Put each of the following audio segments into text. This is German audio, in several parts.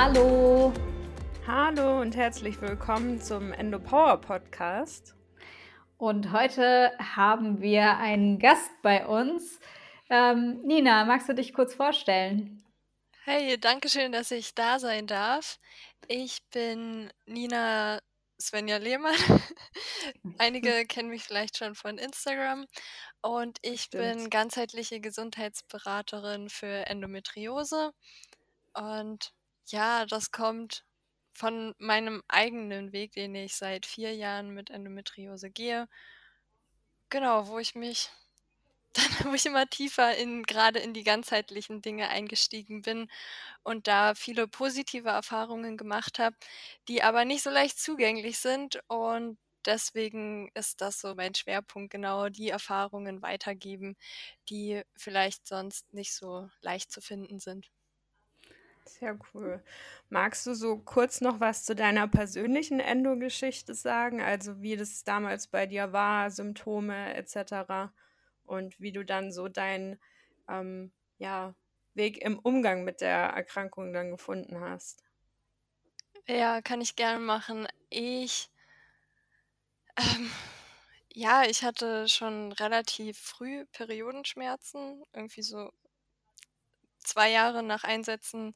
Hallo. Hallo und herzlich willkommen zum EndoPower Podcast. Und heute haben wir einen Gast bei uns. Ähm, Nina, magst du dich kurz vorstellen? Hey, danke schön, dass ich da sein darf. Ich bin Nina Svenja Lehmann. Einige kennen mich vielleicht schon von Instagram. Und ich Stimmt. bin ganzheitliche Gesundheitsberaterin für Endometriose. Und ja, das kommt von meinem eigenen Weg, den ich seit vier Jahren mit Endometriose gehe. Genau, wo ich mich dann, wo ich immer tiefer in gerade in die ganzheitlichen Dinge eingestiegen bin und da viele positive Erfahrungen gemacht habe, die aber nicht so leicht zugänglich sind. Und deswegen ist das so mein Schwerpunkt, genau die Erfahrungen weitergeben, die vielleicht sonst nicht so leicht zu finden sind. Sehr cool. Magst du so kurz noch was zu deiner persönlichen Endo-Geschichte sagen? Also wie das damals bei dir war, Symptome etc. Und wie du dann so deinen ähm, ja, Weg im Umgang mit der Erkrankung dann gefunden hast. Ja, kann ich gerne machen. Ich, ähm, ja, ich hatte schon relativ früh Periodenschmerzen, irgendwie so zwei Jahre nach Einsetzen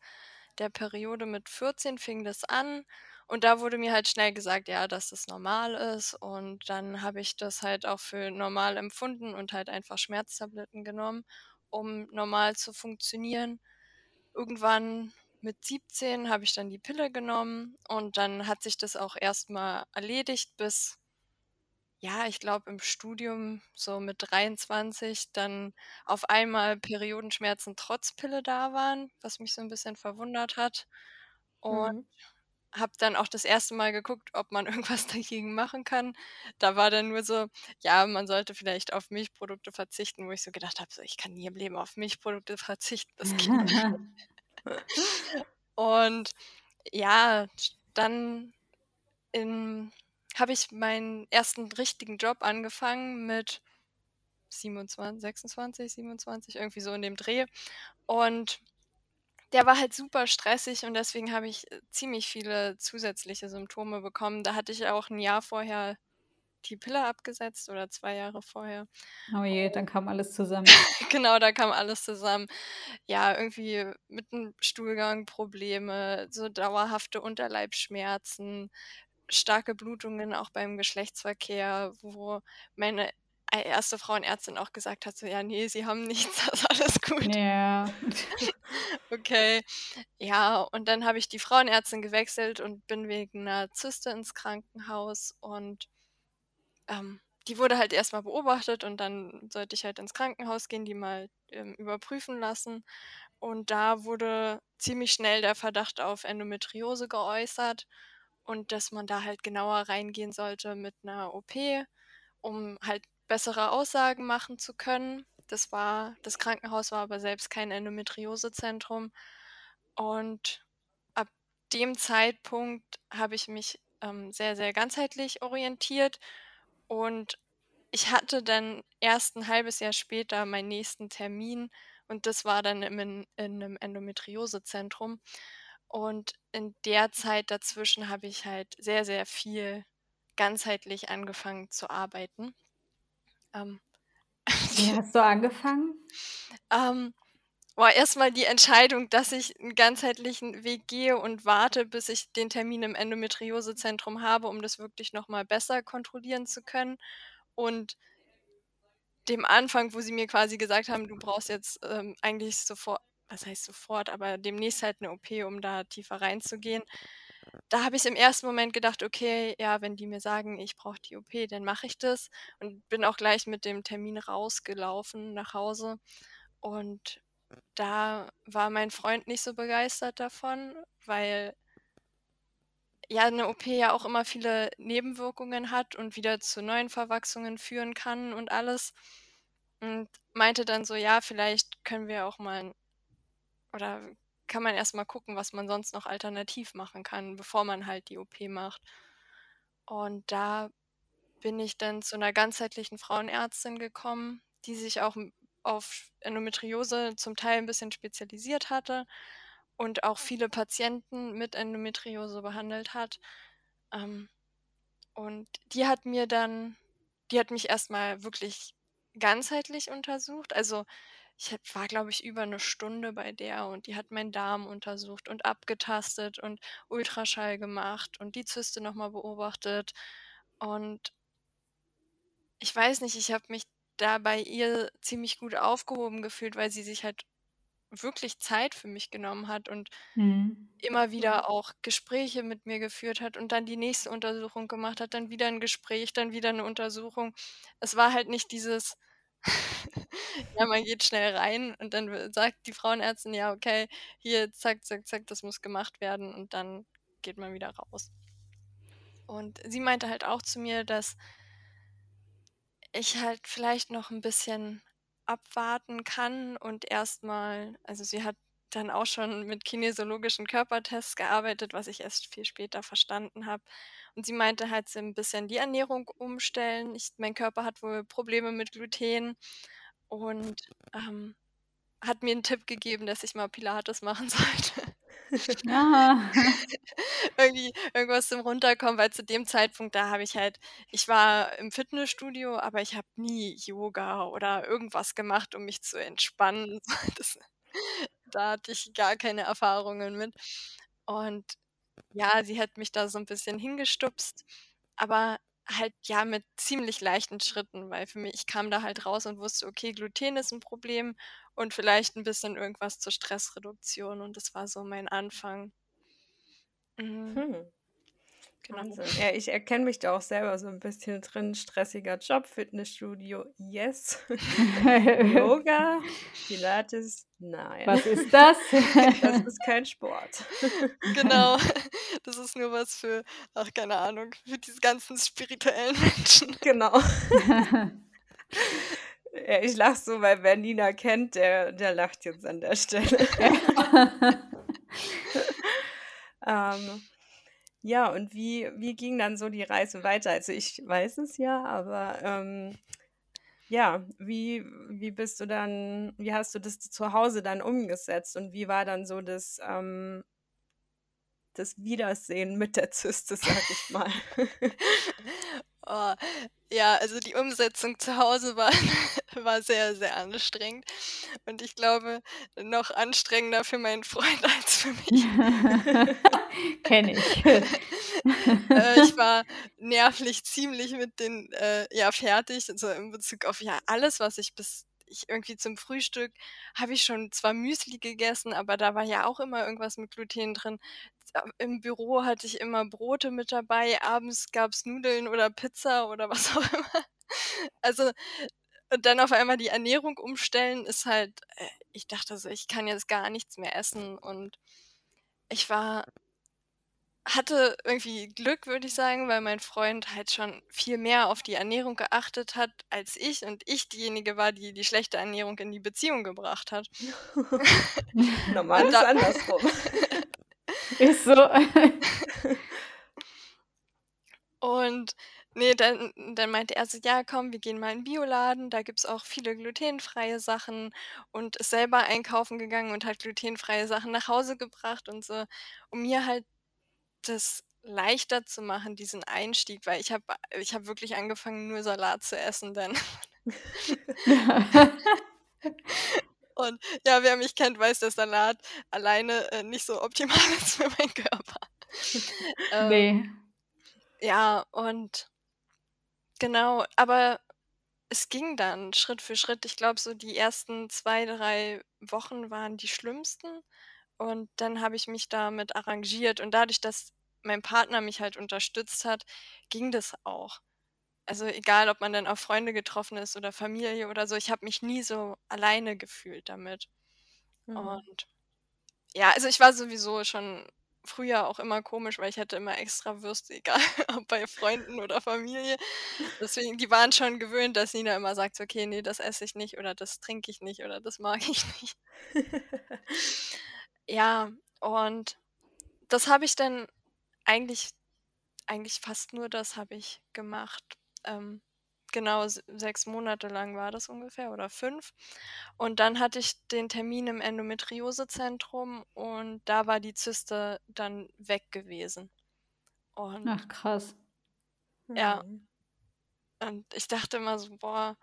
der Periode mit 14 fing das an. Und da wurde mir halt schnell gesagt, ja, dass das normal ist. Und dann habe ich das halt auch für normal empfunden und halt einfach Schmerztabletten genommen, um normal zu funktionieren. Irgendwann mit 17 habe ich dann die Pille genommen und dann hat sich das auch erstmal erledigt, bis, ja, ich glaube im Studium so mit 23 dann auf einmal Periodenschmerzen trotz Pille da waren, was mich so ein bisschen verwundert hat. Und Mhm. habe dann auch das erste Mal geguckt, ob man irgendwas dagegen machen kann. Da war dann nur so, ja, man sollte vielleicht auf Milchprodukte verzichten, wo ich so gedacht habe, so, ich kann nie im Leben auf Milchprodukte verzichten, das geht nicht. Und ja, dann in habe ich meinen ersten richtigen Job angefangen mit 27, 26, 27, irgendwie so in dem Dreh. Und der war halt super stressig und deswegen habe ich, äh, ziemlich viele zusätzliche Symptome bekommen. Da hatte ich auch ein Jahr vorher die Pille abgesetzt oder 2 Jahre vorher. Oh je, dann kam alles zusammen. Genau, da kam alles zusammen. Ja, irgendwie mit dem Stuhlgang Probleme, so dauerhafte Unterleibsschmerzen, starke Blutungen auch beim Geschlechtsverkehr, wo meine ei erste Frauenärztin auch gesagt hat, so: „Ja, ne, Sie haben nichts, das ist alles gut.“ Ja. Okay. Ja, und dann habe ich die Frauenärztin gewechselt und bin wegen 'ner Zyste ins Krankenhaus und, ähm, die wurde halt erst mal beobachtet und dann sollte ich halt ins Krankenhaus gehen, die mal, ähm, überprüfen lassen. Und da wurde ziemlich schnell der Verdacht auf Endometriose geäußert und dass man da halt genauer reingehen sollte mit 'ner OP, um halt bessere Aussagen machen zu können. Das war das Krankenhaus war aber selbst kein Endometriosezentrum. Und ab dem Zeitpunkt habe ich mich, ähm, sehr, sehr ganzheitlich orientiert und ich hatte dann erst 'n halbes Jahr später meinen nächsten Termin und das war dann in in 'nem Endometriosezentrum. Und in der Zeit dazwischen habe ich halt sehr, sehr viel ganzheitlich angefangen zu arbeiten. Ähm, Wie hast du angefangen? ähm, boah, erst mal die Entscheidung, dass ich 'n ganzheitlichen Weg gehe und warte, bis ich den Termin im Endometriosezentrum habe, um das wirklich noch mal besser kontrollieren zu können. Und dem Anfang, wo sie mir quasi gesagt haben: „Du brauchst jetzt, ähm, eigentlich sofo“ was heißt sofort, aber demnächst halt 'ne OP, um da tiefer reinzugehen. Da habe ich im ersten Moment gedacht: „Okay, ja, wenn die mir sagen, ich brauche die OP, dann mache ich das.“ Und bin auch gleich mit dem Termin rausgelaufen nach Hause. Und da war mein Freund nicht so begeistert davon, weil ja 'ne OP ja auch immer viele Nebenwirkungen hat und wieder zu neuen Verwachsungen führen kann und alles. Und meinte dann so: „Ja, vielleicht können wir auch mal oder kann man erst mal gucken, was man sonst noch alternativ machen kann, bevor man halt die OP macht.“ Und da bin ich dann zu 'ner ganzheitlichen Frauenärztin gekommen, die sich auch, auf Endometriose zum Teil 'n bisschen spezialisiert hatte. und auch viele Patienten mit Endometriose behandelt hat. Ähm, und die hat mir dann die hat mich erst mal wirklich ganzheitlich untersucht. Also, ich war, glaube ich, über 'ne Stunde bei der und die hat meinen Darm untersucht und abgetastet und Ultraschall gemacht und die Zyste noch mal beobachtet. Und ich weiß nicht, ich habe mich da bei ihr ziemlich gut aufgehoben gefühlt, weil sie sich halt wirklich Zeit für mich genommen hat und Mhm. immer wieder auch Gespräche mit mir geführt hat und dann die nächste Untersuchung gemacht hat, dann wieder 'n Gespräch, dann wieder 'ne Untersuchung. Es war halt nicht dieses ja, man geht schnell rein und dann sagt die Frauenärztin: „Ja, okay, hier, zack, zack, zack, das muss gemacht werden“, und dann geht man wieder raus. Und sie meinte halt auch zu mir, dass ich halt vielleicht noch 'n bisschen abwarten kann und erst mal also, sie hat dann auch schon mit kinesiologischen Körpertests gearbeitet, was ich erst viel später verstanden habe. Und sie meinte halt so 'n bisschen die Ernährung umstellen. Ich mein Körper hat wohl Probleme mit Gluten und, ähm, hat mir 'n Tipp gegeben, dass ich mal Pilates machen sollte. Ah. Irgendwie irgendwas zum Runterkommen, weil zu dem Zeitpunkt, da habe ich halt ich war im Fitnessstudio, aber ich habe nie Yoga oder irgendwas gemacht, um mich zu entspannen. Das da hatte ich gar keine Erfahrungen mit. Und ja, sie hat mich da so 'n bisschen hingestupst, aber halt, ja, mit ziemlich leichten Schritten, weil für mich ich kam da halt raus und wusste: „Okay, Gluten ist 'n Problem und vielleicht 'n bisschen irgendwas zur Stressreduktion“, und das war so mein Anfang. Mhm. Hm. Genau. Wahnsinn. Ja, ich erkenne mich da auch selber so 'n bisschen drin. Stressiger Job, Fitnessstudio, yes. Yoga, Pilates, nein. Was ist das? Das ist kein Sport. Genau. Das ist nur was für ach, keine Ahnung, für diese ganzen spirituellen Menschen. Genau. Ja, ich lache so, weil wer Nina kennt, der der lacht jetzt an der Stelle. Ähm, ja, und wie wie ging dann so die Reise weiter? Also, ich weiß es ja, aber, ähm, ja, wie wie bist du dann wie hast du das zu Hause dann umgesetzt und wie war dann so das, ähm das Wiedersehen mit der Zyste, sage ich mal? Oh, ja, also, die Umsetzung zu Hause war war sehr, sehr anstrengend und ich glaube, noch anstrengender für meinen Freund als für mich. Kenne ich. Äh, ich war nervlich ziemlich mit den äh, ja, fertig, also, in Bezug auf, ja, alles, was ich bis ich irgendwie zum Frühstück habe ich schon zwar Müsli gegessen, aber da war ja auch immer irgendwas mit Gluten drin. Z im Büro hatte ich immer Brote mit dabei, abends gab's Nudeln oder Pizza oder was auch immer. Also und dann auf einmal die Ernährung umstellen ist halt äh, ich dachte so: „Ich kann jetzt gar nichts mehr essen“, und ich war hatte irgendwie Glück, würde ich sagen, weil mein Freund halt schon viel mehr auf die Ernährung geachtet hat als ich und ich diejenige war, die die schlechte Ernährung in die Beziehung gebracht hat. Normal Und ist andersrum. Ist so. Und ne, dann dann meinte er so: „Ja, komm, wir gehen mal in 'n Bioladen, da gibt's auch viele glutenfreie Sachen“, und ist selber einkaufen gegangen und hat glutenfreie Sachen nach Hause gebracht und so, um mir halt das leichter zu machen, diesen Einstieg, weil ich habe ich habe wirklich angefangen, nur Salat zu essen dann. Und ja, wer mich kennt, weiß, dass Salat alleine, äh, nicht so optimal ist für meinen Körper. Ähm Ne. ja, und genau, aber es ging dann Schritt für Schritt. Ich glaube, so die ersten 2, 3 Wochen waren die schlimmsten und dann habe ich mich damit arrangiert und dadurch, dass mein Partner mich halt unterstützt hat, ging das auch. Also, egal, ob man dann auf Freunde getroffen ist oder Familie oder so, ich habe mich nie so alleine gefühlt damit. Mhm. Und ja, also, ich war sowieso schon früher auch immer komisch, weil ich hatte immer extra Würste, egal ob bei Freunden oder Familie. Deswegen, die waren schon gewöhnt, dass Nina immer sagt „Okay, ne, das esse ich nicht oder das trinke ich nicht oder das mag ich nicht.“ Ja, und das habe ich dann eigentlich eigentlich fast nur das habe ich gemacht. Ähm, genau, s 6 Monate lang war das ungefähr oder 5. Und dann hatte ich den Termin im Endometriosezentrum und da war die Zyste dann weg gewesen. Und Ach krass. ja, Mhm. und ich dachte immer so: „Boah,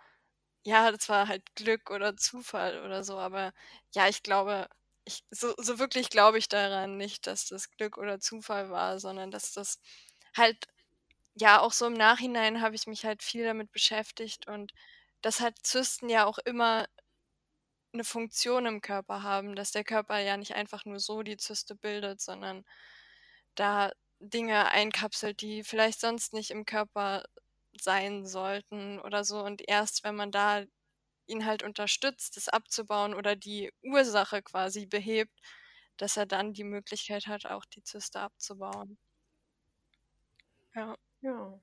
ja, das war halt Glück oder Zufall oder so“, aber ja, ich glaube ich so so wirklich glaube ich daran nicht, dass das Glück oder Zufall war, sondern dass das halt ja, auch so im Nachhinein habe ich mich halt viel damit beschäftigt und dass halt Zysten ja auch immer 'ne Funktion im Körper haben, dass der Körper ja nicht einfach nur so die Zyste bildet, sondern da Dinge einkapselt, die vielleicht sonst nicht im Körper sein sollten oder so. Und erst wenn man da ihn halt unterstützt, das abzubauen oder die Ursache quasi behebt, dass er dann die Möglichkeit hat, auch die Zyste abzubauen. Ja. Ja.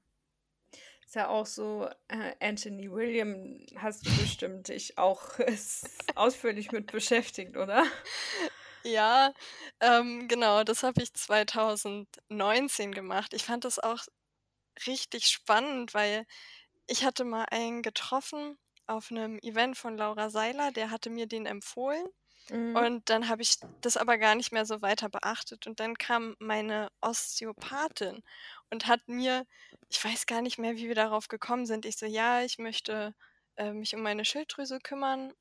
Ist ja auch so, äh, Anthony William hast du bestimmt dich auch s ausführlich mit beschäftigt, oder? Ja, ähm, genau, das habe ich 2019 gemacht. Ich fand das auch richtig spannend, weil ich hatte mal einen getroffen auf 'nem Event von Laura Seiler, der hatte mir den empfohlen Mhm. und dann habe ich das aber gar nicht mehr so weiter beachtet und dann kam meine Osteopathin und hat mir ich weiß gar nicht mehr, wie wir darauf gekommen sind. Ich so: „Ja, ich möchte, äh, mich um meine Schilddrüse kümmern,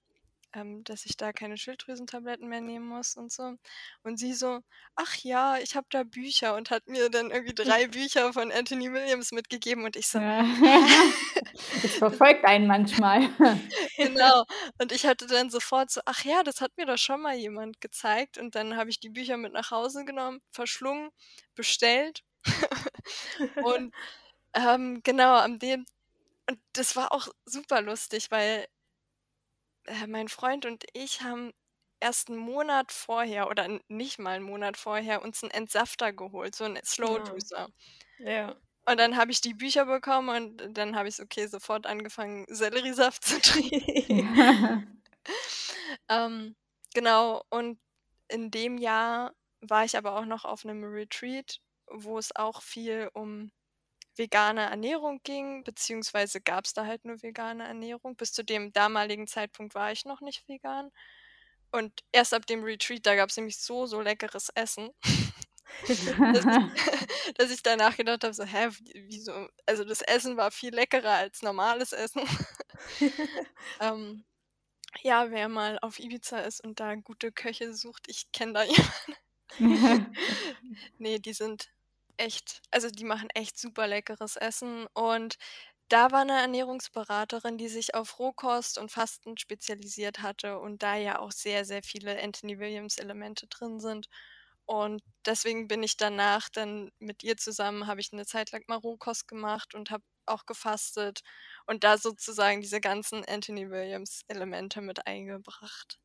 ähm, dass ich da keine Schilddrüsentabletten mehr nehmen muss und so.“ Und sie so: „Ach ja, ich habe da Bücher“ und hat mir dann irgendwie 3 Bücher von Anthony Williams mitgegeben und ich so: Ja. Es verfolgt einen manchmal. Genau. Und ich hatte dann sofort so: „Ach ja, das hat mir doch schon mal jemand gezeigt.“ Und dann habe ich die Bücher mit nach Hause genommen, verschlungen, bestellt und, ähm, genau, an dem und das war auch super lustig, weil äh, mein Freund und ich haben erst 'n Monat vorher oder nicht mal 'n Monat vorher uns 'n Entsafter geholt, so 'n Slow Ah. Juicer. Ja. Und dann habe ich die Bücher bekommen und dann habe ich okay, sofort angefangen, Selleriesaft zu trinken. Ähm, genau, und in dem Jahr war ich aber auch noch auf 'nem Retreat, wo es auch viel um vegane Ernährung ging, beziehungsweise gab's da halt nur vegane Ernährung. Bis zu dem damaligen Zeitpunkt war ich noch nicht vegan. Und erst ab dem Retreat, da gab's nämlich so, so leckeres Essen, dass ich dass ich danach gedacht habe so: „Hä, wieso?“ Also, das Essen war viel leckerer als normales Essen. Ähm, ja, wer mal auf Ibiza ist und da gute Köche sucht, ich kenne da jemanden. Ne, die sind echt also, die machen echt super leckeres Essen und da war 'ne Ernährungsberaterin, die sich auf Rohkost und Fasten spezialisiert hatte und da ja auch sehr, sehr viele Anthony Williams Elemente drin sind. Und deswegen bin ich danach dann mit ihr zusammen habe ich 'ne Zeit lang mal Rohkost gemacht und habe auch gefastet und da sozusagen diese ganzen Anthony Williams Elemente mit eingebracht.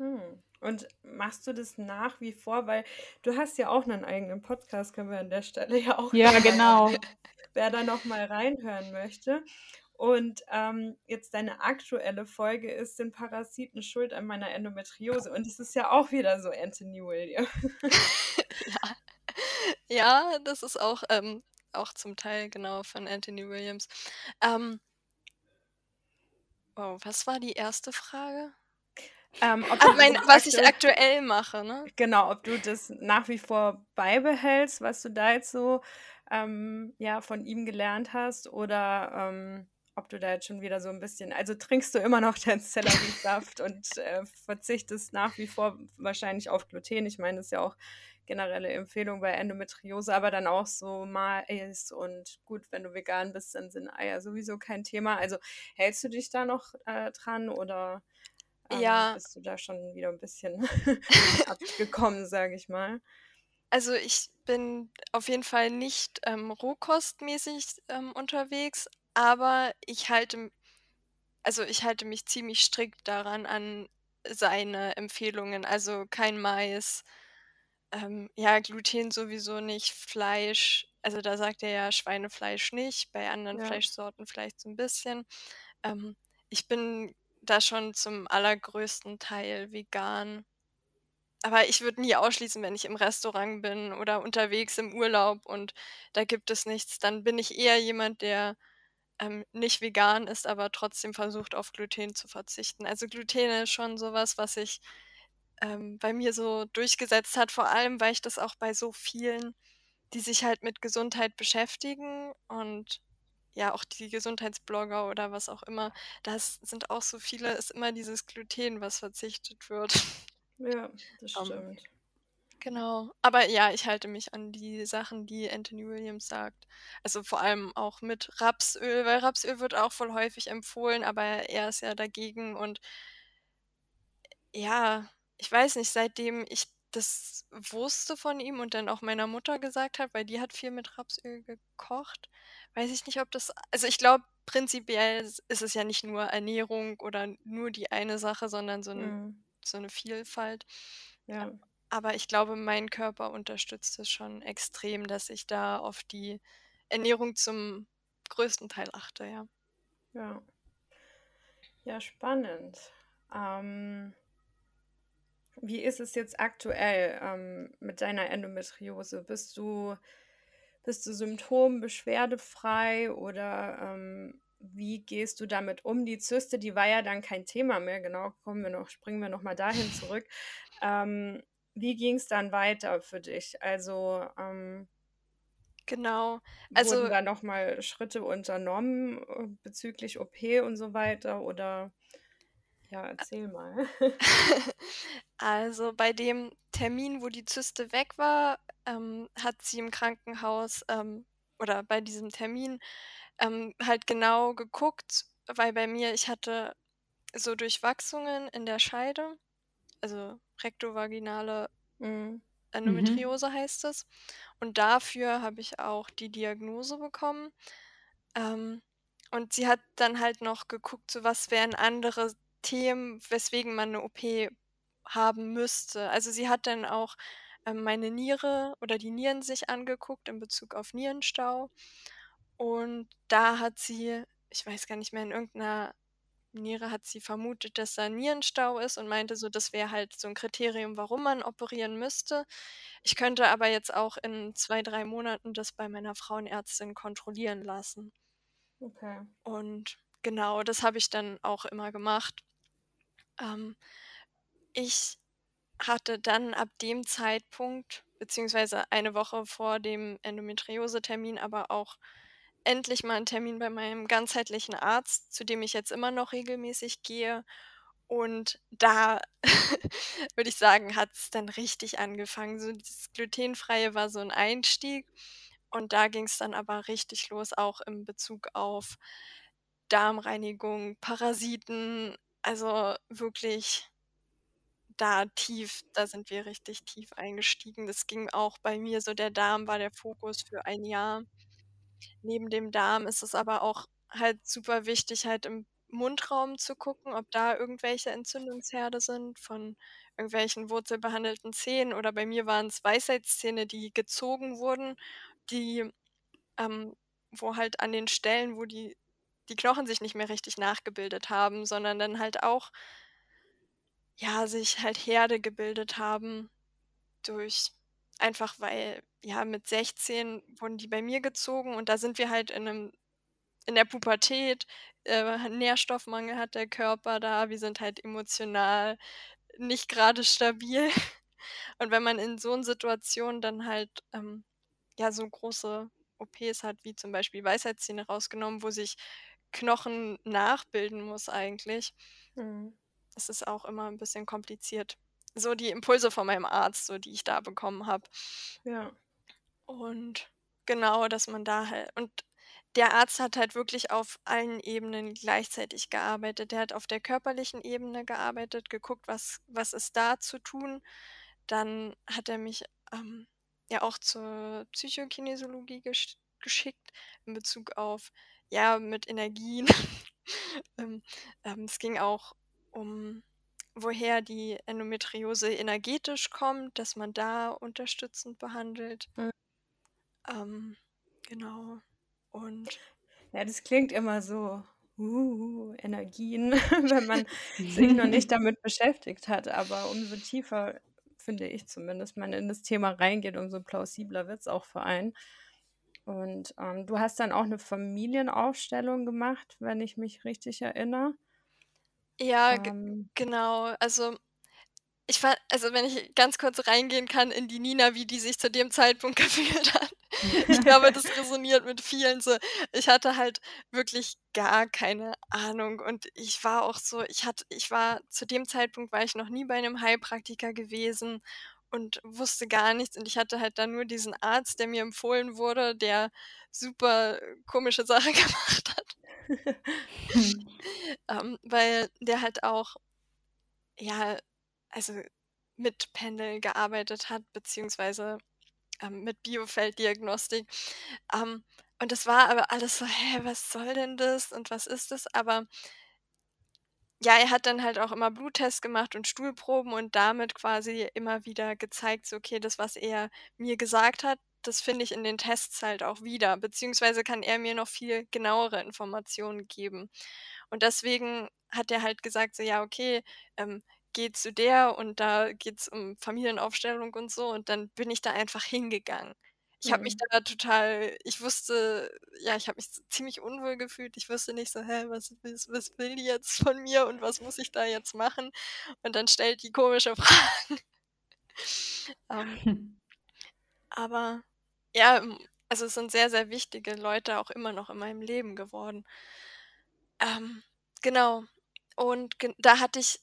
Hm. Und machst du das nach wie vor? Weil du hast ja auch 'nen eigenen Podcast, können wir an der Stelle ja auch Ja, genau. wer da noch mal reinhören möchte. Und, ähm, jetzt deine aktuelle Folge ist: „Sind Parasiten schuld an meiner Endometriose?“ Und das ist ja auch wieder so Anthony William. Ja. Ja, das ist auch, ähm auch zum Teil, genau, von Anthony Williams. Ähm Oh, was war die 1. Frage? Ähm, du mein was ich aktuell mache, ne? Genau, ob du das nach wie vor beibehältst, was du da jetzt so, ähm, ja, von ihm gelernt hast oder, ähm, ob du da jetzt schon wieder so 'n bisschen also, trinkst du immer noch deinen Selleriesaft und, äh, verzichtest nach wie vor wahrscheinlich auf Gluten? Ich meine, das ist ja auch generelle Empfehlung bei Endometriose, aber dann auch so Mais und gut, wenn du vegan bist, dann sind Eier sowieso kein Thema. Also, hältst du dich da noch, äh, dran oder, Ja. bist du da schon wieder 'n bisschen abgekommen, sage ich mal? Also, ich bin auf jeden Fall nicht, ähm, rohkostmäßig, ähm, unterwegs, aber ich halte also, ich halte mich ziemlich strikt daran an seine Empfehlungen, also, kein Mais, ähm, ja, Gluten sowieso nicht, Fleisch also, da sagt er ja Schweinefleisch nicht, bei anderen Ja. Fleischsorten vielleicht so 'n bisschen. Ähm, ich bin da schon zum allergrößten Teil vegan. Aber ich würde nie ausschließen, wenn ich im Restaurant bin oder unterwegs im Urlaub und da gibt es nichts, dann bin ich eher jemand, der ähm, nicht vegan ist, aber trotzdem versucht, auf Gluten zu verzichten. Also Gluten ist schon sowas, was sich ähm, bei mir so durchgesetzt hat, vor allem, weil ich das auch bei so vielen, die sich halt mit Gesundheit beschäftigen und ja, auch die Gesundheitsblogger oder was auch immer, das sind auch so viele ist immer dieses Gluten, was verzichtet wird. Ja, das Ähm, stimmt. genau. Aber ja, ich halte mich an die Sachen, die Anthony Williams sagt. Also, vor allem auch mit Rapsöl, weil Rapsöl wird auch voll häufig empfohlen, aber er ist ja dagegen und ja, ich weiß nicht, seitdem ich das wusste von ihm und dann auch meiner Mutter gesagt habe, weil die hat viel mit Rapsöl gekocht, weiß ich nicht, ob das also, ich glaube, prinzipiell is ist es ja nicht nur Ernährung oder nur die eine Sache, sondern so 'n Mhm. so 'ne Vielfalt. Ja. Aber ich glaube, mein Körper unterstützt es schon extrem, dass ich da auf die Ernährung zum größten Teil achte, ja. Ja. Ja, spannend. Ähm wie ist es jetzt aktuell, ähm, mit deiner Endometriose? Bist du bist du symptom beschwerdefrei oder, ähm, wie gehst du damit um? Die Zyste, die war ja dann kein Thema mehr, genau, kommen wir noch springen wir noch mal dahin zurück. Ähm, wie ging's dann weiter für dich? Also, ähm Genau. wurden Also da noch mal Schritte unternommen, äh, bezüglich OP und so weiter oder ja, erzähl mal. Also, bei dem Termin, wo die Zyste weg war, ähm, hat sie im Krankenhaus, ähm oder bei diesem Termin, ähm, halt genau geguckt, weil bei mir ich hatte so Durchwachsungen in der Scheide, also rektovaginale Mhm. Endometriose heißt es. Und dafür habe ich auch die Diagnose bekommen. Ähm, und sie hat dann halt noch geguckt, so was wären andere Themen, weswegen man 'ne OP haben müsste. Also, sie hat dann auch, ähm, meine Niere oder die Nieren sich angeguckt in Bezug auf Nierenstau. Und da hat sie ich weiß gar nicht mehr, in irgend 'ner Niere hat sie vermutet, dass da Nierenstau ist und meinte so, das wäre halt so 'n Kriterium, warum man operieren müsste. Ich könnte aber jetzt auch in 2, 3 Monaten das bei meiner Frauenärztin kontrollieren lassen. Okay. Und genau, das habe ich dann auch immer gemacht. Ähm, ich hatte dann ab dem Zeitpunkt beziehungsweise eine Woche vor dem Endometriosetermin, aber auch endlich mal 'n Termin bei meinem ganzheitlichen Arzt, zu dem ich jetzt immer noch regelmäßig gehe. Und da würde ich sagen, hat's dann richtig angefangen. So dieses Glutenfreie war so 'n Einstieg und da ging's dann aber richtig los, auch in Bezug auf Darmreinigung, Parasiten, also wirklich da tief da sind wir richtig tief eingestiegen. Das ging auch bei mir so der Darm war der Fokus für ein Jahr. Neben dem Darm ist es aber auch halt super wichtig, halt im Mundraum zu gucken, ob da irgendwelche Entzündungsherde sind von irgendwelchen wurzelbehandelten Zähnen oder bei mir waren's Weisheitszähne, die gezogen wurden, die ähm, wo halt an den Stellen, wo die die Knochen sich nicht mehr richtig nachgebildet haben, sondern dann halt auch ja, sich halt Herde gebildet haben durch einfach weil ja, mit 16 wurden die bei mir gezogen und da sind wir halt in 'nem in der Pubertät, äh, Nährstoffmangel hat der Körper da, wir sind halt emotional nicht grade stabil. Und wenn man in so 'n Situationen dann halt, ähm, ja, so große OPs hat, wie zum Beispiel Weisheitszähne rausgenommen, wo sich Knochen nachbilden muss eigentlich Mhm. ist es auch immer 'n bisschen kompliziert. So die Impulse von meinem Arzt, so die ich da bekommen habe. Ja. Und genau, dass man da halt und der Arzt hat halt wirklich auf allen Ebenen gleichzeitig gearbeitet. Der hat auf der körperlichen Ebene gearbeitet, geguckt, was was ist da zu tun. Dann hat er mich, ähm, ja auch zur Psychokinesiologie gesch geschickt in Bezug auf ja, mit Energien. Ähm, ähm, es ging auch um woher die Endometriose energetisch kommt, dass man da unterstützend behandelt. Mhm. Ähm, genau. Und Ja, das klingt immer so, uh, Energien, wenn man sich noch nicht damit beschäftigt hat, aber umso tiefer, finde ich zumindest, man in das Thema reingeht, umso plausibler wird's auch für einen. Und ähm, du hast dann auch eine Familienaufstellung gemacht, wenn ich mich richtig erinnere. Ja, ähm, genau. Also ich fand, also wenn ich ganz kurz reingehen kann in die Nina, wie die sich zu dem Zeitpunkt gefühlt hat. Ich glaube, das resoniert mit vielen so. Ich hatte halt wirklich gar keine Ahnung und ich war auch so, ich hatte, ich war zu dem Zeitpunkt war ich noch nie bei einem Heilpraktiker gewesen und wusste gar nichts und ich hatte halt dann nur diesen Arzt, der mir empfohlen wurde, der super komische Sachen gemacht hat. ähm, weil der halt auch ja also mit Pendel gearbeitet hat, beziehungsweise ähm, mit Biofelddiagnostik. Ähm, und das war aber alles so, hä, was soll denn das und was ist das? Aber ja, er hat dann halt auch immer Bluttests gemacht und Stuhlproben und damit quasi immer wieder gezeigt, so, okay, das, was er mir gesagt hat, das finde ich in den Tests halt auch wieder, beziehungsweise kann er mir noch viel genauere Informationen geben. Und deswegen hat er halt gesagt, so, ja, okay, ähm, geh zu der und da geht es um Familienaufstellung und so und dann bin ich da einfach hingegangen. Ich habe mich mhm. da total ich wusste ja, ich habe mich ziemlich unwohl gefühlt. Ich wusste nicht so: „Hä, was was was will die jetzt von mir und was muss ich da jetzt machen?“ Und dann stellt die komische Fragen. Ähm, aber ja, also es sind sehr, sehr wichtige Leute auch immer noch in meinem Leben geworden. Ähm, genau. Und da hatte ich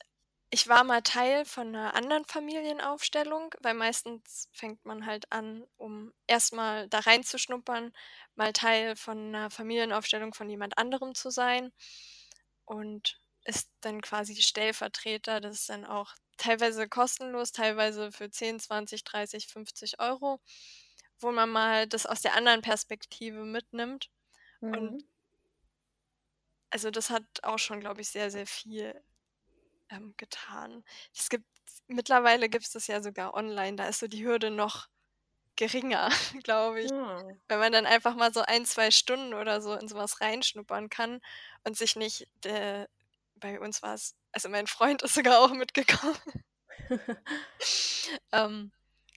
ich war mal Teil von einer anderen Familienaufstellung, weil meistens fängt man halt an, um erstmal da reinzuschnuppern, mal Teil von einer Familienaufstellung von jemand anderem zu sein und ist dann quasi Stellvertreter. Das ist dann auch teilweise kostenlos, teilweise für 10, 20, 30, 50 Euro, wo man mal das aus der anderen Perspektive mitnimmt. Und mhm. also das hat auch schon, glaube ich, sehr, sehr viel ähm, getan. Es gibt mittlerweile gibt es das ja sogar online, da ist so die Hürde noch geringer, glaube ich. Ja. Wenn man dann einfach mal so ein, zwei Stunden oder so in sowas reinschnuppern kann und sich nicht der bei uns war es also mein Freund ist sogar auch mitgekommen. Ähm,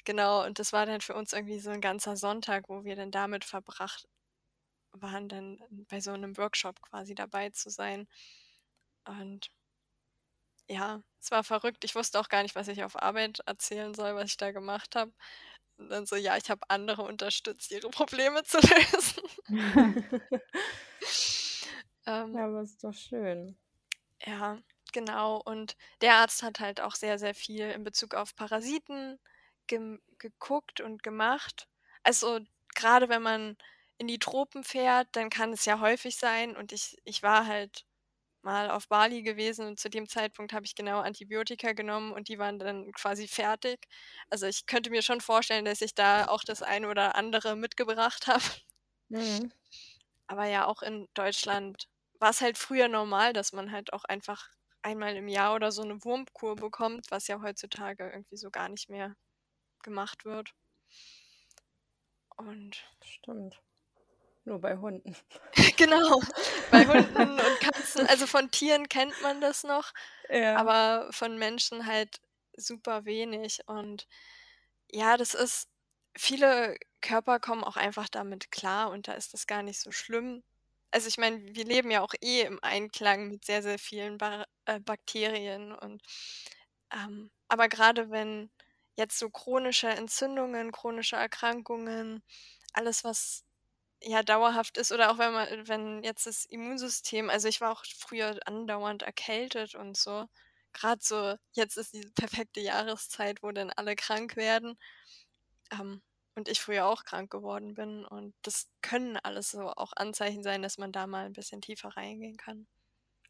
genau, und das war dann für uns irgendwie so ein ganzer Sonntag, wo wir dann damit verbracht waren, dann bei so einem Workshop quasi dabei zu sein. Und ja, es war verrückt. Ich wusste auch gar nicht, was ich auf Arbeit erzählen soll, was ich da gemacht habe. Und dann so: „Ja, ich habe andere unterstützt, ihre Probleme zu lösen.“ Ähm Ja, aber ist doch schön. Ja, genau. Und der Arzt hat halt auch sehr, sehr viel in Bezug auf Parasiten gem geguckt und gemacht. Also, gerade wenn man in die Tropen fährt, dann kann es ja häufig sein und ich ich war halt mal auf Bali gewesen und zu dem Zeitpunkt habe ich genau Antibiotika genommen und die waren dann quasi fertig. Also ich könnte mir schon vorstellen, dass ich da auch das eine oder andere mitgebracht habe. Mhm. Aber ja, auch in Deutschland war es halt früher normal, dass man halt auch einfach einmal im Jahr oder so eine Wurmkur bekommt, was ja heutzutage irgendwie so gar nicht mehr gemacht wird. Und Stimmt. Nur bei Hunden. Genau, bei Hunden und Katzen. Also von Tieren kennt man das noch, Ja. aber von Menschen halt super wenig. Und ja, das ist viele Körper kommen auch einfach damit klar und da ist das gar nicht so schlimm. Also ich meine, wir leben ja auch eh im Einklang mit sehr, sehr vielen Ba äh, Bakterien und ähm, aber gerade wenn jetzt so chronische Entzündungen, chronische Erkrankungen, alles, was ja, dauerhaft ist oder auch wenn man wenn jetzt das Immunsystem also, ich war auch früher andauernd erkältet und so. Gerade so jetzt ist die perfekte Jahreszeit, wo dann alle krank werden, ähm, und ich früher auch krank geworden bin und das können alles so auch Anzeichen sein, dass man da mal ein bisschen tiefer reingehen kann.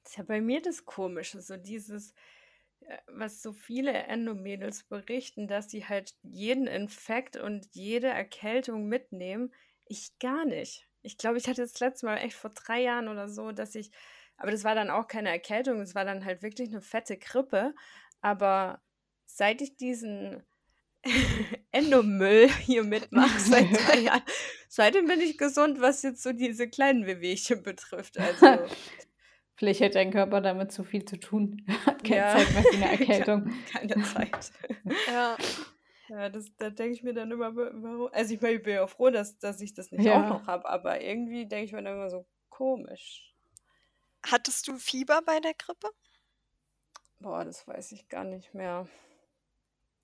Das ist ja bei mir das Komische, so dieses, äh, was so viele Endomädels berichten, dass sie halt jeden Infekt und jede Erkältung mitnehmen. Ich gar nicht. Ich glaube, ich hatte das letzte Mal echt vor drei Jahren oder so, dass ich, aber das war dann auch keine Erkältung, es war dann halt wirklich eine fette Grippe. Aber seit ich diesen Endomüll hier mitmache seit drei Jahren, seitdem bin ich gesund, was jetzt so diese kleinen Wehwehchen betrifft. Also Vielleicht hat dein Körper damit zu viel zu tun. Hat keine ja. Zeit mehr für eine Erkältung. Keine Zeit. Ja. Ja, das, da denke ich mir dann immer, warum. Also ich meine, ich bin ja froh, dass, dass ich das nicht Ja. auch noch habe, aber irgendwie denke ich mir dann immer so komisch. Hattest du Fieber bei der Grippe? Boah, das weiß ich gar nicht mehr.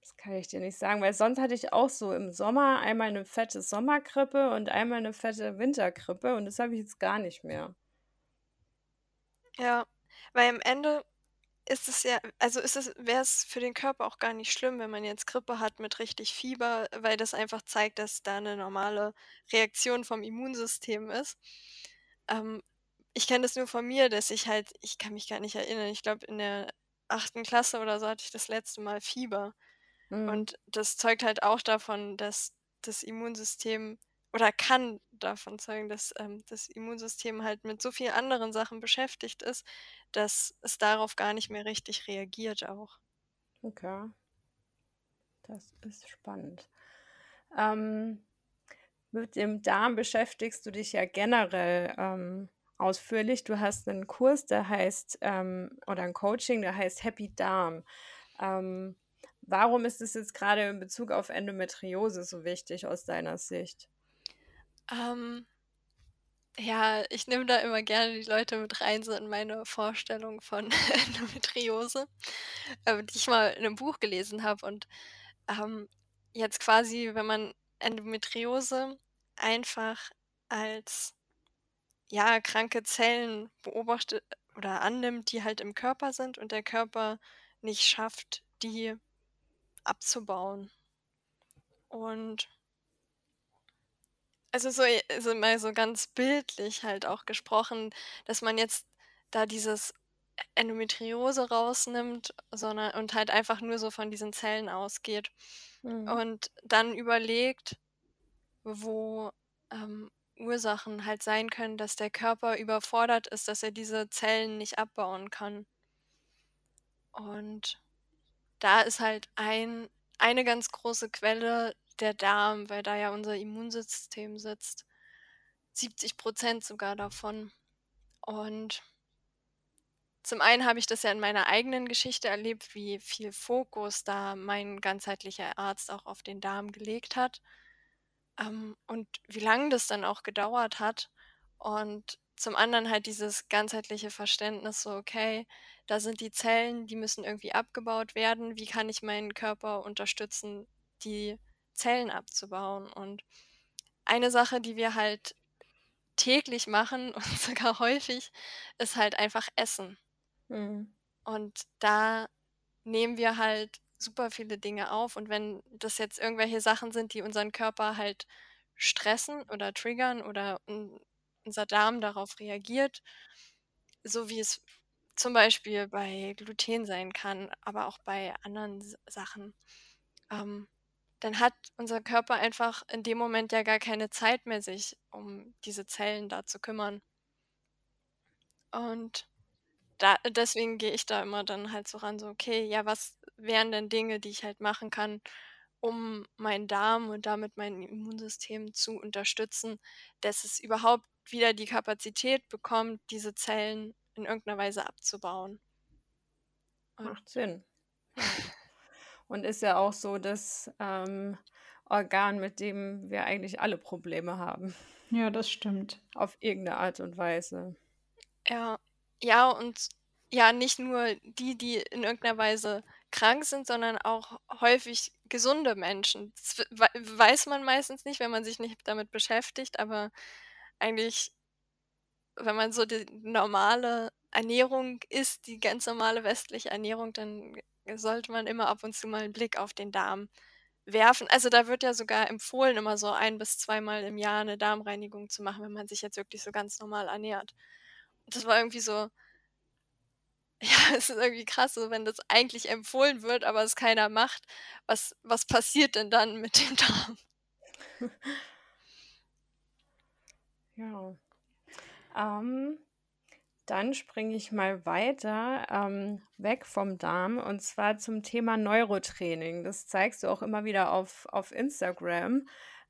Das kann ich dir nicht sagen, weil sonst hatte ich auch so im Sommer einmal eine fette Sommergrippe und einmal eine fette Wintergrippe und das habe ich jetzt gar nicht mehr. Ja, weil am Ende ist es ja, also ist es, wäre es für den Körper auch gar nicht schlimm, wenn man jetzt Grippe hat mit richtig Fieber, weil das einfach zeigt, dass da eine normale Reaktion vom Immunsystem ist. Ähm, ich kenne das nur von mir, dass ich halt, ich kann mich gar nicht erinnern, ich glaube in der achten Klasse oder so hatte ich das letzte Mal Fieber. Mhm. Und das zeugt halt auch davon, dass das Immunsystem oder kann davon zeugen, dass ähm, das Immunsystem halt mit so vielen anderen Sachen beschäftigt ist, dass es darauf gar nicht mehr richtig reagiert auch. Okay. Das ist spannend. Ähm, mit dem Darm beschäftigst du dich ja generell ähm, ausführlich. Du hast einen Kurs, der heißt, ähm, oder ein Coaching, der heißt Happy Darm. Ähm, warum ist es jetzt gerade in Bezug auf Endometriose so wichtig aus deiner Sicht? Ähm, ja, ich nehme da immer gerne die Leute mit rein, so in meine Vorstellung von Endometriose, äh, die ich mal in einem Buch gelesen habe. Und ähm, jetzt quasi, wenn man Endometriose einfach als ja, kranke Zellen beobachtet oder annimmt, die halt im Körper sind und der Körper nicht schafft, die abzubauen. Und also so, also mal so ganz bildlich halt auch gesprochen, dass man jetzt da dieses Endometriose rausnimmt, sondern und halt einfach nur so von diesen Zellen ausgeht Mhm. und dann überlegt, wo ähm, Ursachen halt sein können, dass der Körper überfordert ist, dass er diese Zellen nicht abbauen kann. Und da ist halt ein, eine ganz große Quelle der Darm, weil da ja unser Immunsystem sitzt. 70 Prozent sogar davon. Und zum einen habe ich das ja in meiner eigenen Geschichte erlebt, wie viel Fokus da mein ganzheitlicher Arzt auch auf den Darm gelegt hat. Ähm, und wie lange das dann auch gedauert hat. Und zum anderen halt dieses ganzheitliche Verständnis, so, okay, da sind die Zellen, die müssen irgendwie abgebaut werden. Wie kann ich meinen Körper unterstützen, die Zellen abzubauen? Und eine Sache, die wir halt täglich machen und sogar häufig, ist halt einfach Essen. Mhm. Und da nehmen wir halt super viele Dinge auf. Und wenn das jetzt irgendwelche Sachen sind, die unseren Körper halt stressen oder triggern oder un unser Darm darauf reagiert, so wie es zum Beispiel bei Gluten sein kann, aber auch bei anderen Sachen, ähm, dann hat unser Körper einfach in dem Moment ja gar keine Zeit mehr, sich um diese Zellen da zu kümmern. Und da deswegen gehe ich da immer dann halt so ran, so: „Okay, ja, was wären denn Dinge, die ich halt machen kann, um meinen Darm und damit mein Immunsystem zu unterstützen, dass es überhaupt wieder die Kapazität bekommt, diese Zellen in irgendeiner Weise abzubauen?“ Und Macht Sinn. Und ist ja auch so das ähm, Organ, mit dem wir eigentlich alle Probleme haben, Ja, das stimmt. auf irgendeine Art und Weise. Ja. Ja, und ja, nicht nur die, die in irgendeiner Weise krank sind, sondern auch häufig gesunde Menschen. Das weiß man meistens nicht, wenn man sich nicht damit beschäftigt, aber eigentlich, wenn man so die normale Ernährung isst, die ganz normale westliche Ernährung, dann sollte man immer ab und zu mal 'n Blick auf den Darm werfen. Also, da wird ja sogar empfohlen, immer so ein bis zweimal im Jahr 'ne Darmreinigung zu machen, wenn man sich jetzt wirklich so ganz normal ernährt. Und das war irgendwie so ja, es ist irgendwie krass, so wenn das eigentlich empfohlen wird, aber es keiner macht. Was was passiert denn dann mit dem Darm? Ja. Ähm, dann springe ich mal weiter, ähm, weg vom Darm und zwar zum Thema Neurotraining. Das zeigst du auch immer wieder auf auf Instagram,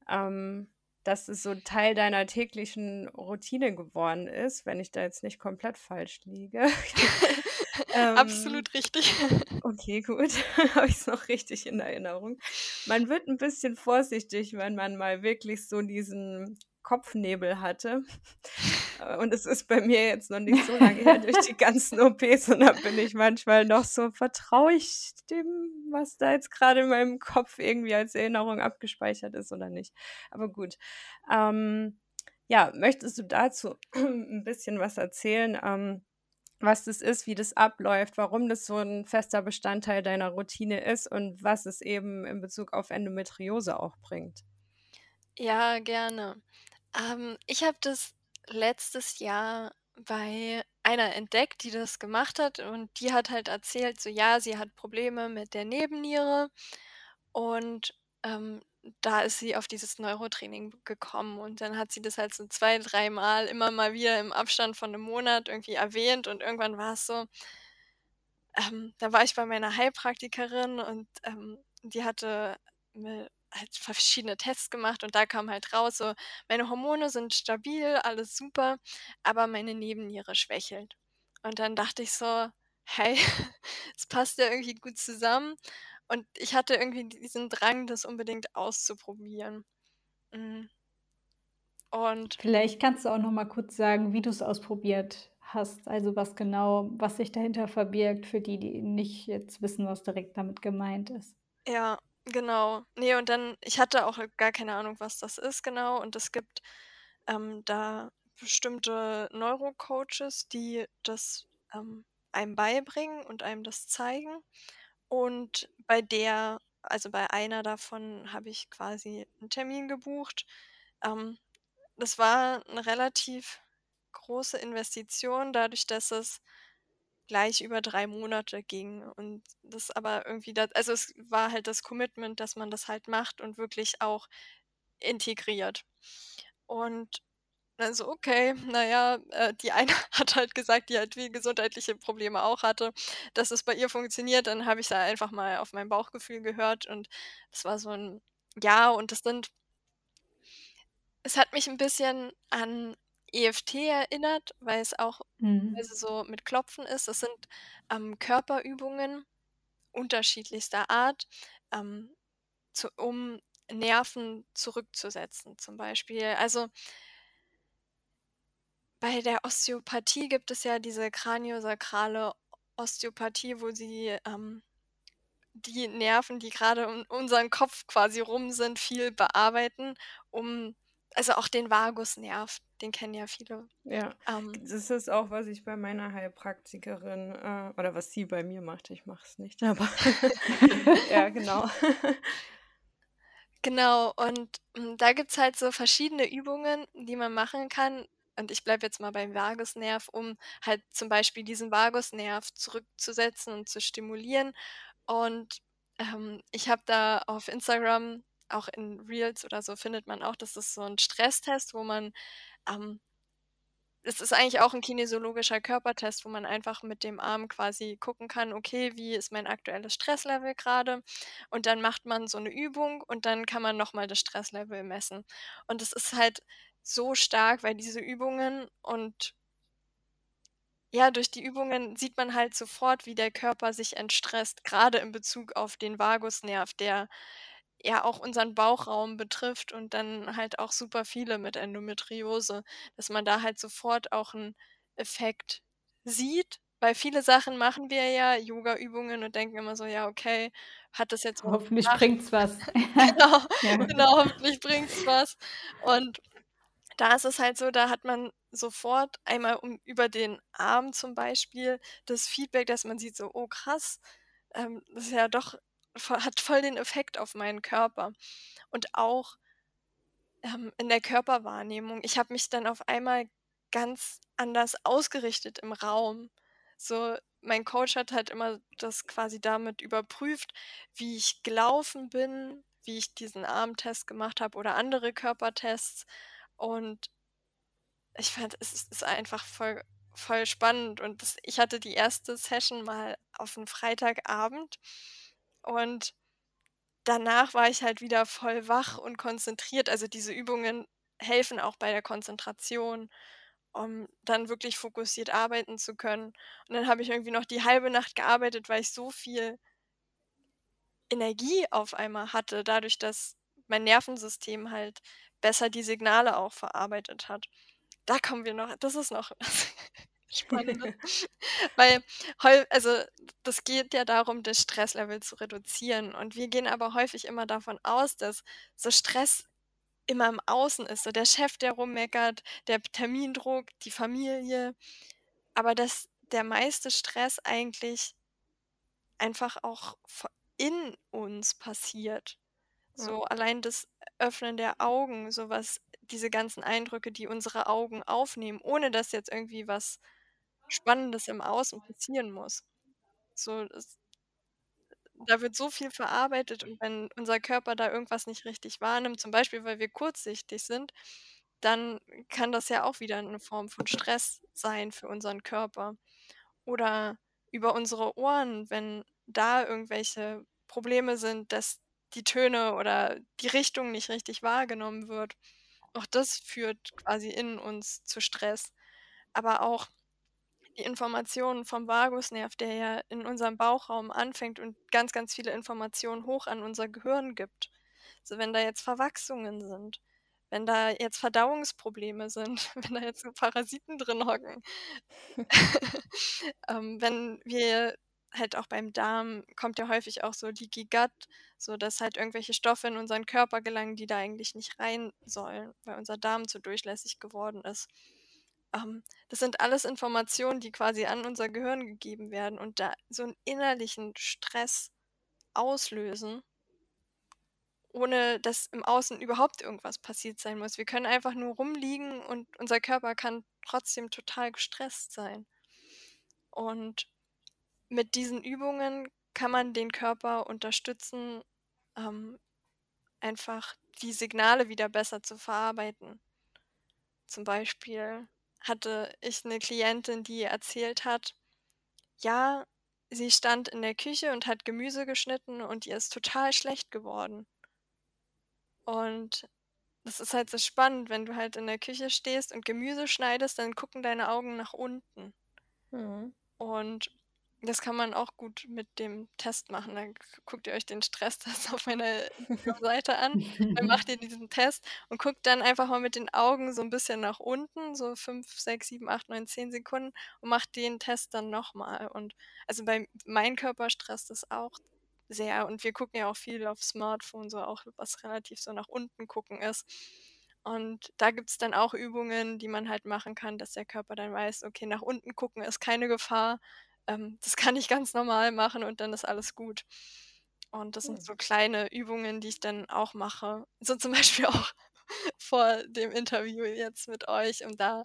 ähm, dass es so Teil deiner täglichen Routine geworden ist, wenn ich da jetzt nicht komplett falsch liege. Ähm, Absolut richtig. okay, gut. Habe ich's noch richtig in Erinnerung. Man wird 'n bisschen vorsichtig, wenn man mal wirklich so diesen Kopfnebel hatte. Und es ist bei mir jetzt noch nicht so lange her durch die ganzen OPs und da bin ich manchmal noch so: „Vertraue ich dem, was da jetzt grade in meinem Kopf irgendwie als Erinnerung abgespeichert ist oder nicht?“ Aber gut. Ähm, ja, möchtest du dazu 'n bisschen was erzählen, ähm, was das ist, wie das abläuft, warum das so 'n fester Bestandteil deiner Routine ist und was es eben in Bezug auf Endometriose auch bringt? Ja, gerne. Ähm, ich habe das letztes Jahr bei einer entdeckt, die das gemacht hat und die hat halt erzählt, so ja, sie hat Probleme mit der Nebenniere und, ähm, da ist sie auf dieses Neurotraining gekommen und dann hat sie das halt so 2, dreimal immer mal wieder im Abstand von 'nem Monat irgendwie erwähnt und irgendwann war's so ähm, da war ich bei meiner Heilpraktikerin und, ähm, die hatte mir halt verschiedene Tests gemacht und da kam halt raus so: „Meine Hormone sind stabil, alles super, aber meine Nebenniere schwächelt.“ Und dann dachte ich so: „Hey, es passt ja irgendwie gut zusammen.“ Und ich hatte irgendwie diesen Drang, das unbedingt auszuprobieren. Hm. Und Vielleicht kannst du auch noch mal kurz sagen, wie du's ausprobiert hast, also was genau was sich dahinter verbirgt für die, die nicht jetzt wissen, was direkt damit gemeint ist. Ja, genau. Ne, und dann ich hatte auch gar keine Ahnung, was das ist genau und es gibt, ähm, da bestimmte Neurocoaches, die das, ähm, einem beibringen und einem das zeigen. Und bei der also bei einer davon habe ich quasi 'n Termin gebucht. Ähm, das war 'ne relativ große Investition dadurch, dass es gleich über 3 Monate ging und das aber irgendwie da also es war halt das Commitment, dass man das halt macht und wirklich auch integriert. Und dann so: „Okay, na ja“, äh, die eine hat halt gesagt, die halt wie gesundheitliche Probleme auch hatte, dass es bei ihr funktioniert. Dann habe ich da einfach mal auf mein Bauchgefühl gehört und es war so 'n Ja und das sind es hat mich 'n bisschen an EFT erinnert, weil es auch Mhm. so mit Klopfen ist. Das sind, ähm, Körperübungen unterschiedlichster Art, ähm, zu um Nerven zurückzusetzen zum Beispiel. Also bei der Osteopathie gibt es ja diese kraniosakrale Osteopathie, wo sie, ähm, die Nerven, die grade um unseren Kopf quasi rum sind, viel bearbeiten, um also auch den Vagusnerv, den kennen ja viele. Ja, Ähm das ist auch, was ich bei meiner Heilpraktikerin äh, oder was sie bei mir macht. Ich mache es nicht, aber ja, genau. Genau und, hm, da gibt's halt so verschiedene Übungen, die man machen kann und ich bleibe jetzt mal beim Vagusnerv, um halt zum Beispiel diesen Vagusnerv zurückzusetzen und zu stimulieren. Und, ähm, ich habe da auf Instagram auch in Reels oder so findet man auch das ist so 'n Stresstest, wo man, ähm es ist eigentlich auch 'n kinesiologischer Körpertest, wo man einfach mit dem Arm quasi gucken kann: „Okay, wie ist mein aktuelles Stresslevel grade?“ Und dann macht man so 'ne Übung und dann kann man noch mal das Stresslevel messen. Und das ist halt so stark, weil diese Übungen und ja, durch die Übungen sieht man halt sofort, wie der Körper sich entstresst, grade in Bezug auf den Vagusnerv, der ja auch unseren Bauchraum betrifft und dann halt auch super viele mit Endometriose, dass man da halt sofort auch 'n Effekt sieht, weil viele Sachen machen wir ja, Yogaübungen und denken immer so: „Ja, okay, hat das jetzt Hoffentlich gebracht?“ bringt's was. Genau, Ja. genau, hoffentlich bringt's was. Und da ist es halt so, da hat man sofort einmal um über den Arm zum Beispiel das Feedback, dass man sieht so: „Oh krass, ähm, das ist ja doch hat voll den Effekt auf meinen Körper.“ Und auch ähm, in der Körperwahrnehmung. Ich habe mich dann auf einmal ganz anders ausgerichtet im Raum. So, mein Coach hat halt immer das quasi damit überprüft, wie ich gelaufen bin, wie ich diesen Armtest gemacht habe oder andere Körpertests. Und ich fand, es ist einfach voll voll spannend und das ich hatte die 1. Session mal auf 'n Freitagabend und danach war ich halt wieder voll wach und konzentriert. Also diese Übungen helfen auch bei der Konzentration um dann wirklich fokussiert arbeiten zu können. Und dann habe ich irgendwie noch die halbe Nacht gearbeitet, weil ich so viel Energie auf einmal hatte, dadurch, dass mein Nervensystem halt besser die Signale auch verarbeitet hat. Da kommen wir noch das ist noch spannend. Weil also, das geht ja darum, das Stresslevel zu reduzieren und wir gehen aber häufig immer davon aus, dass so Stress immer im Außen ist, so der Chef, der rummeckert, der Termindruck, die Familie, aber dass der meiste Stress eigentlich einfach auch in uns passiert. So allein das Öffnen der Augen, so was diese ganzen Eindrücke, die unsere Augen aufnehmen, ohne dass jetzt irgendwie was Spannendes im Außen passieren muss. So, es da wird so viel verarbeitet und wenn unser Körper da irgendwas nicht richtig wahrnimmt, zum Beispiel, weil wir kurzsichtig sind, dann kann das ja auch wieder eine Form von Stress sein für unseren Körper. Oder über unsere Ohren, wenn da irgendwelche Probleme sind, dass die Töne oder die Richtung nicht richtig wahrgenommen wird. Auch das führt quasi in uns zu Stress. Aber auch die Informationen vom Vagusnerv, der ja in unserem Bauchraum anfängt und ganz, ganz viele Informationen hoch an unser Gehirn gibt. So, wenn da jetzt Verwachsungen sind, wenn da jetzt Verdauungsprobleme sind, wenn da jetzt so Parasiten drin hocken, ähm, wenn wir halt auch beim Darm kommt ja häufig auch so Leaky Gut, so dass halt irgendwelche Stoffe in unseren Körper gelangen, die da eigentlich nicht rein sollen, weil unser Darm zu durchlässig geworden ist. Ähm, das sind alles Informationen, die quasi an unser Gehirn gegeben werden und da so einen innerlichen Stress auslösen, ohne dass im Außen überhaupt irgendwas passiert sein muss. Wir können einfach nur rumliegen und unser Körper kann trotzdem total gestresst sein. Und mit diesen Übungen kann man den Körper unterstützen, ähm, einfach die Signale wieder besser zu verarbeiten. Zum Beispiel hatte ich eine Klientin, die erzählt hat, ja, sie stand in der Küche und hat Gemüse geschnitten und ihr ist total schlecht geworden. Und das ist halt so spannend, wenn du halt in der Küche stehst und Gemüse schneidest, dann gucken deine Augen nach unten. Mhm. Und das kann man auch gut mit dem Test machen. Dann guckt ihr euch den Stresstest auf meiner Seite an, dann macht ihr diesen Test und guckt dann einfach mal mit den Augen so ein bisschen nach unten, so 5, 6, 7, 8, 9, 10 Sekunden und macht den Test dann nochmal. Und also bei mein Körper stresst es auch sehr und wir gucken ja auch viel auf Smartphone, so auch was relativ so nach unten gucken ist. Und da gibt es dann auch Übungen, die man halt machen kann, dass der Körper dann weiß, okay, nach unten gucken ist keine Gefahr, ähm, das kann ich ganz normal machen und dann ist alles gut. Und das sind so kleine Übungen, die ich dann auch mache. So zum Beispiel auch vor dem Interview jetzt mit euch, um da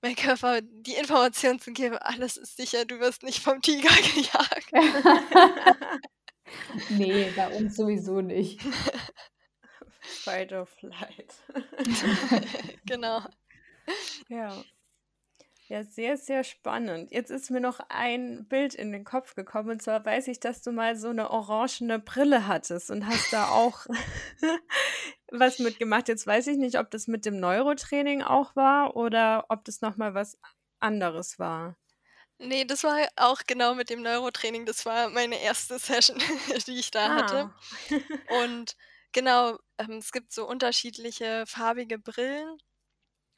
mein Körper die Information zu geben, alles ist sicher, du wirst nicht vom Tiger gejagt. nee, bei uns sowieso nicht. Fight or flight. genau. Ja. Ja, sehr, sehr spannend. Jetzt ist mir noch ein Bild in den Kopf gekommen. Und zwar weiß ich, dass du mal so eine orangene Brille hattest und hast da auch was mitgemacht. Jetzt weiß ich nicht, ob das mit dem Neurotraining auch war oder ob das nochmal was anderes war. Nee, das war auch genau mit dem Neurotraining. Das war meine erste Session, die ich da hatte. Ah. Und genau, ähm, es gibt so unterschiedliche farbige Brillen.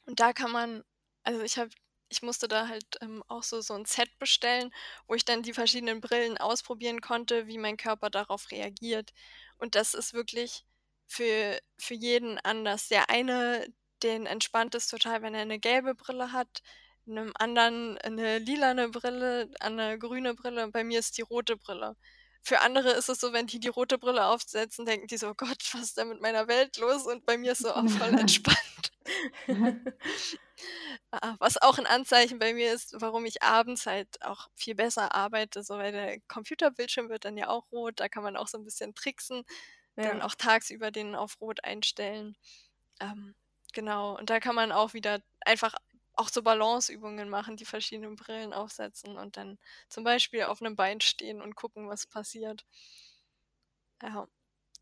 Und da kann man, also ich habe ich musste da halt ähm, auch so, so ein Set bestellen, wo ich dann die verschiedenen Brillen ausprobieren konnte, wie mein Körper darauf reagiert. Und das ist wirklich für, für jeden anders. Der eine, den entspannt es total, wenn er eine gelbe Brille hat, einem anderen eine lilane Brille, eine grüne Brille und bei mir ist die rote Brille. Für andere ist es so, wenn die die rote Brille aufsetzen, denken die so, oh Gott, was ist denn mit meiner Welt los? Und bei mir ist so auch voll entspannt. Ah, was auch ein Anzeichen bei mir ist, warum ich abends halt auch viel besser arbeite, so weil der Computerbildschirm wird dann ja auch rot, da kann man auch so ein bisschen tricksen, dann Ja. auch tagsüber den auf rot einstellen. Ähm, genau, und da kann man auch wieder einfach auch so Balanceübungen machen, die verschiedenen Brillen aufsetzen und dann zum Beispiel auf einem Bein stehen und gucken, was passiert. Ja,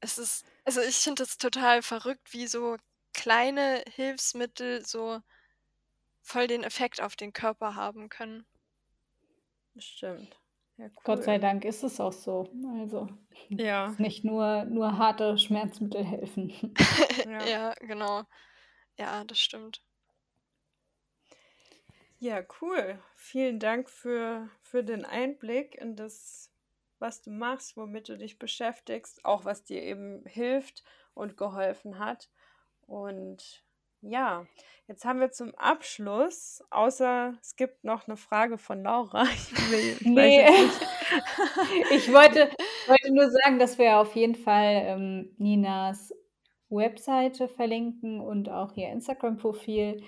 es ist also, ich finde das total verrückt, wie so kleine Hilfsmittel so voll den Effekt auf den Körper haben können. Stimmt. Ja, Gott sei cool. Dank ist es auch so. Also Ja, nicht nur, nur harte Schmerzmittel helfen. ja. Ja, genau. Ja, das stimmt. Ja, cool. Vielen Dank für, für den Einblick in das, was du machst, womit du dich beschäftigst, auch was dir eben hilft und geholfen hat. Und ja, jetzt haben wir zum Abschluss, außer es gibt noch eine Frage von Laura. Ich, will, ich Nee, ich wollte, wollte nur sagen, dass wir auf jeden Fall ähm, Ninas Webseite verlinken und auch ihr Instagram-Profil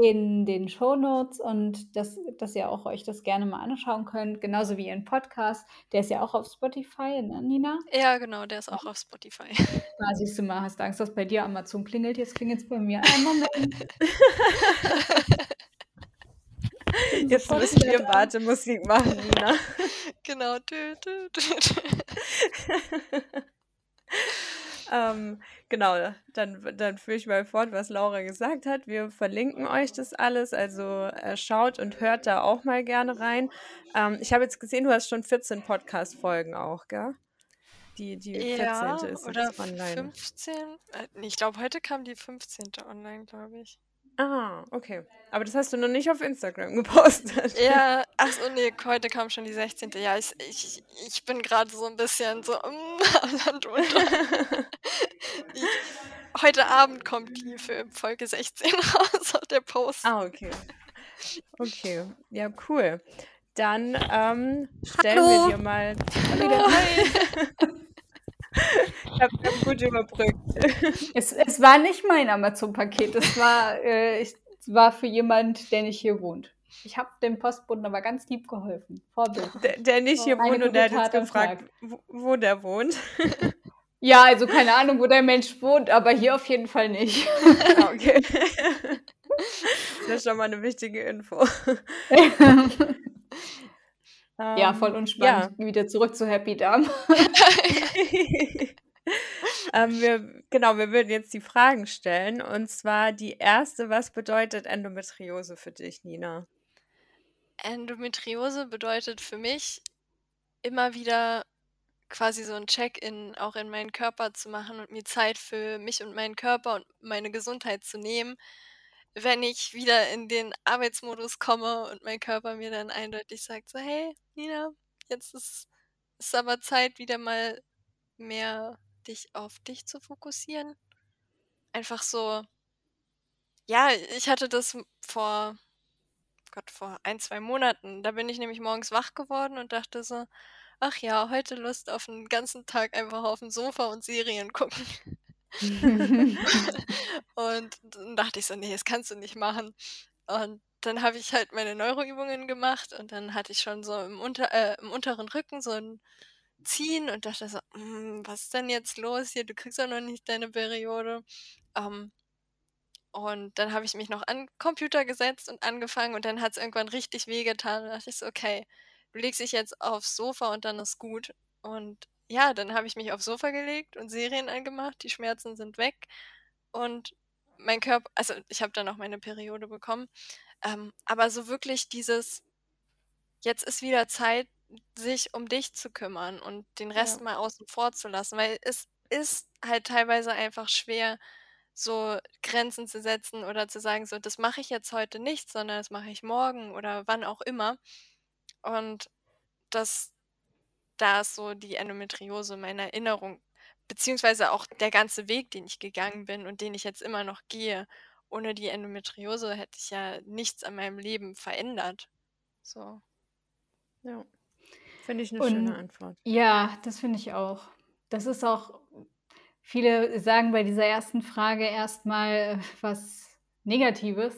in den Shownotes und dass, dass ihr auch euch das gerne mal anschauen könnt, genauso wie ihren Podcast. Der ist ja auch auf Spotify, ne, Nina? Ja, genau, der ist auch auf Spotify. Ah, siehst du mal, hast du Angst, dass bei dir Amazon klingelt? Jetzt klingelt es bei mir. Einen Moment. Jetzt müssen wir. Wartemusik machen, Nina. Genau. Tü, tü, tü, tü. Ähm, genau, dann, dann führe ich mal fort, was Laura gesagt hat. Wir verlinken euch das alles, also äh, schaut und hört da auch mal gerne rein. Ähm, ich habe jetzt gesehen, du hast schon 14 Podcast-Folgen auch, gell? Die, die 14. Ja, ist oder jetzt online. 15? Äh, ich glaube, heute kam die 15. online, glaube ich. Ah, okay. Aber das hast du noch nicht auf Instagram gepostet. Ja, ach so, nee, heute kam schon die 16. Ja, ich, ich, ich bin gerade so ein bisschen so mm, am Land unter. Ich, heute Abend kommt die für Folge 16 raus, der Post. ah, okay. Okay, ja, cool. Dann ähm, stellen Hallo. wir dir mal. Hallo. Ich habe hab gut überbrückt. Es, es war nicht mein Amazon-Paket, es war, äh, ich, war für jemand, der nicht hier wohnt. Ich habe dem Postboten aber ganz lieb geholfen. Vorbild. Der, der nicht hier Eine wohnt und der hat jetzt gefragt, wo, wo der wohnt. Ja, also keine Ahnung, wo der Mensch wohnt, aber hier auf jeden Fall nicht. Okay. Das ist schon mal eine wichtige Info. Ja, voll Ähm, unspannend. Wieder zurück zu Happy Darm. ähm, wir, genau, wir würden jetzt die Fragen stellen. Und zwar die erste, was bedeutet Endometriose für dich, Nina? Endometriose bedeutet für mich immer wieder quasi so ein Check-in auch in meinen Körper zu machen und mir Zeit für mich und meinen Körper und meine Gesundheit zu nehmen, wenn ich wieder in den Arbeitsmodus komme und mein Körper mir dann eindeutig sagt, so hey, Nina, jetzt ist, ist aber Zeit, wieder mal mehr dich auf dich zu fokussieren. Einfach so, ja, ich hatte das vor, Gott, vor ein, zwei Monaten. Da bin ich nämlich morgens wach geworden und dachte so, ach ja, heute Lust auf einen ganzen Tag einfach auf dem Sofa und Serien gucken. Und dann dachte ich so, nee, das kannst du nicht machen. Und dann habe ich halt meine Neuroübungen gemacht und dann hatte ich schon so im, unter, äh, im unteren Rücken so ein Ziehen und dachte so, "Mm, was ist denn jetzt los hier? Du kriegst doch noch nicht deine Periode. Ähm, und dann habe ich mich noch an den Computer gesetzt und angefangen und dann hat es irgendwann richtig wehgetan. Und dachte ich so, okay, du legst dich jetzt aufs Sofa und dann ist gut. Und ja, dann habe ich mich aufs Sofa gelegt und Serien angemacht. Die Schmerzen sind weg. Und mein Körper, also ich habe dann auch meine Periode bekommen. Ähm, aber so wirklich dieses, jetzt ist wieder Zeit, sich um dich zu kümmern und den Rest Ja. mal außen vor zu lassen, weil es ist halt teilweise einfach schwer, so Grenzen zu setzen oder zu sagen, so, das mache ich jetzt heute nicht, sondern das mache ich morgen oder wann auch immer. Und das, da ist so die Endometriose meine Erinnerung, beziehungsweise auch der ganze Weg, den ich gegangen bin und den ich jetzt immer noch gehe. Ohne die Endometriose hätte ich ja nichts an meinem Leben verändert. So. Ja. Finde ich eine schöne Und Antwort. ja, das finde ich auch. Das ist auch, viele sagen bei dieser ersten Frage erstmal äh, was Negatives,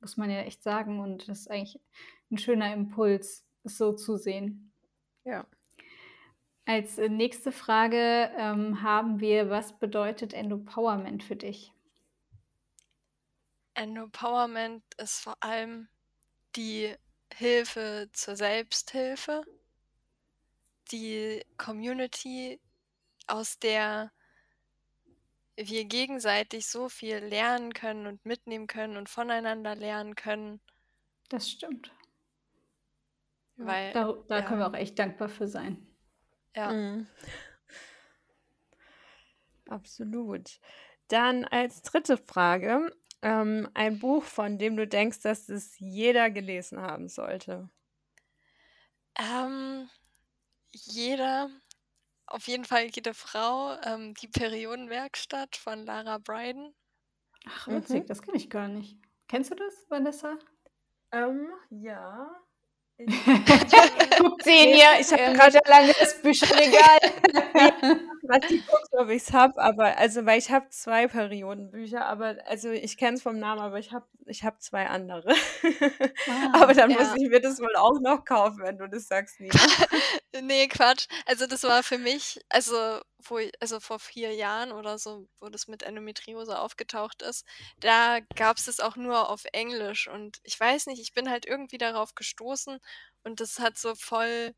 muss man ja echt sagen. Und das ist eigentlich ein schöner Impuls, es so zu sehen. Ja. Als äh, nächste Frage ähm, haben wir, was bedeutet Endopowerment für dich? Empowerment ist vor allem die Hilfe zur Selbsthilfe, die Community, aus der wir gegenseitig so viel lernen können und mitnehmen können und voneinander lernen können. Das stimmt. Weil, Da, da ja. können wir auch echt dankbar für sein. Ja. Mhm. Absolut. Dann als dritte Frage, ähm, ein Buch, von dem du denkst, dass es jeder gelesen haben sollte. Ähm, jeder, auf jeden Fall jede Frau, ähm, die Periodenwerkstatt von Lara Bryden. Ach, Mhm. witzig, das kenne ich gar nicht. Kennst du das, Vanessa? Ähm, ja. Guckt Nee, ihr ich hab äh, grad- meterlanges Bücherregal. Was ich guckt, ob ich es habe, aber also weil ich habe zwei Periodenbücher, aber also ich kenne es vom Namen, aber ich habe ich hab zwei andere. aber dann muss ja. ich mir das wohl auch noch kaufen, wenn du das sagst, Nina. Nee, Quatsch. Also das war für mich, also wo ich, also vor vier Jahren oder so, wo das mit Endometriose aufgetaucht ist, da gab es es auch nur auf Englisch. Und ich weiß nicht, ich bin halt irgendwie darauf gestoßen und das hat so voll,